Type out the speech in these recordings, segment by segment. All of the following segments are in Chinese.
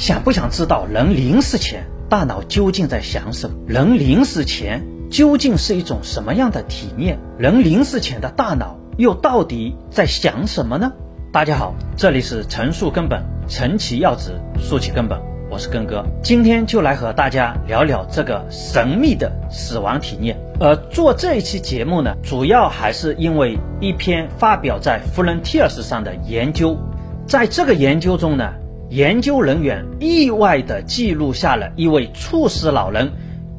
想不想知道人临死前大脑究竟在想什么？人临死前究竟是一种什么样的体验？人临死前的大脑又到底在想什么呢？大家好，这里是陈述根本，陈其要旨，说起根本，我是根哥，今天就来和大家聊聊这个神秘的死亡体验。而做这一期节目呢，主要还是因为一篇发表在《Frontiers》上的研究，在这个研究中呢。研究人员意外地记录下了一位猝死老人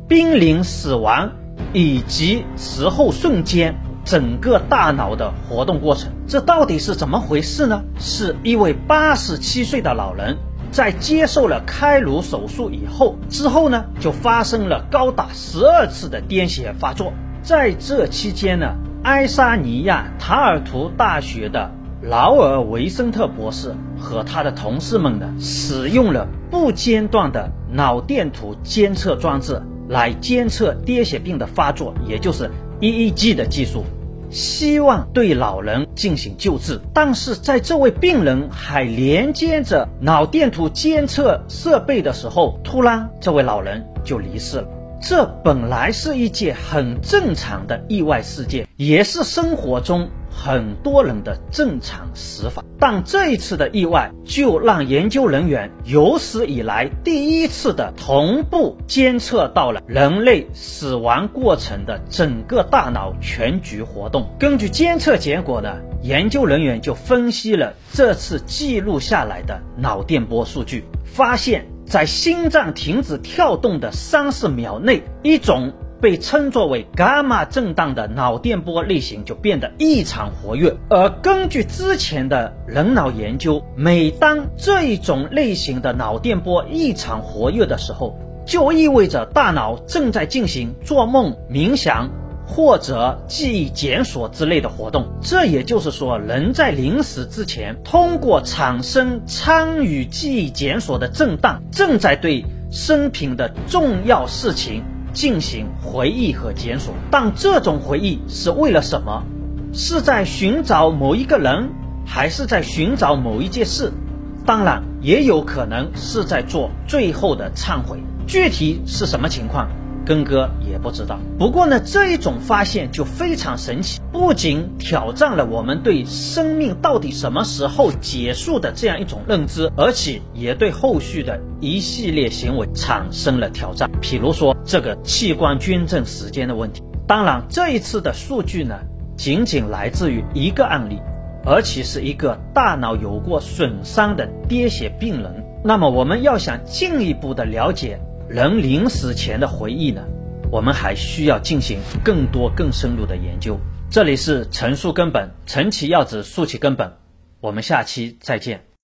濒临死亡以及死后瞬间整个大脑的活动过程。这到底是怎么回事呢？是一位八十七岁的老人在接受了开颅手术以后，之后呢就发生了高达十二次的癫痫发作。在这期间呢，爱沙尼亚塔尔图大学的。劳尔维森特博士和他的同事们呢，使用了不间断的脑电图监测装置来监测癫痫病的发作，也就是 EEG 的技术，希望对老人进行救治。但是在这位病人还连接着脑电图监测设备的时候，突然这位老人就离世了。这本来是一件很正常的意外事件，也是生活中。很多人的正常死法，但这一次的意外就让研究人员有史以来第一次的同步监测到了人类死亡过程的整个大脑全局活动。根据监测结果呢，研究人员就分析了这次记录下来的脑电波数据，发现，在心脏停止跳动的三十秒内，一种。被称作为伽马震荡的脑电波类型就变得异常活跃，而根据之前的人脑研究，每当这一种类型的脑电波异常活跃的时候，就意味着大脑正在进行做梦、冥想或者记忆检索之类的活动。这也就是说，人在临死之前，通过产生参与记忆检索的震荡，正在对生平的重要事情。进行回忆和检索，但这种回忆是为了什么？是在寻找某一个人，还是在寻找某一件事？当然，也有可能是在做最后的忏悔。具体是什么情况？根哥也不知道。不过呢，这一种发现就非常神奇，不仅挑战了我们对生命到底什么时候结束的这样一种认知，而且也对后续的一系列行为产生了挑战。比如说这个器官捐赠时间的问题。当然，这一次的数据呢，仅仅来自于一个案例，而且是一个大脑有过损伤的癫痫病人。那么，我们要想进一步的了解。人临死前的回忆呢？我们还需要进行更多更深入的研究。这里是陈述根本，陈其要旨，述其根本。我们下期再见。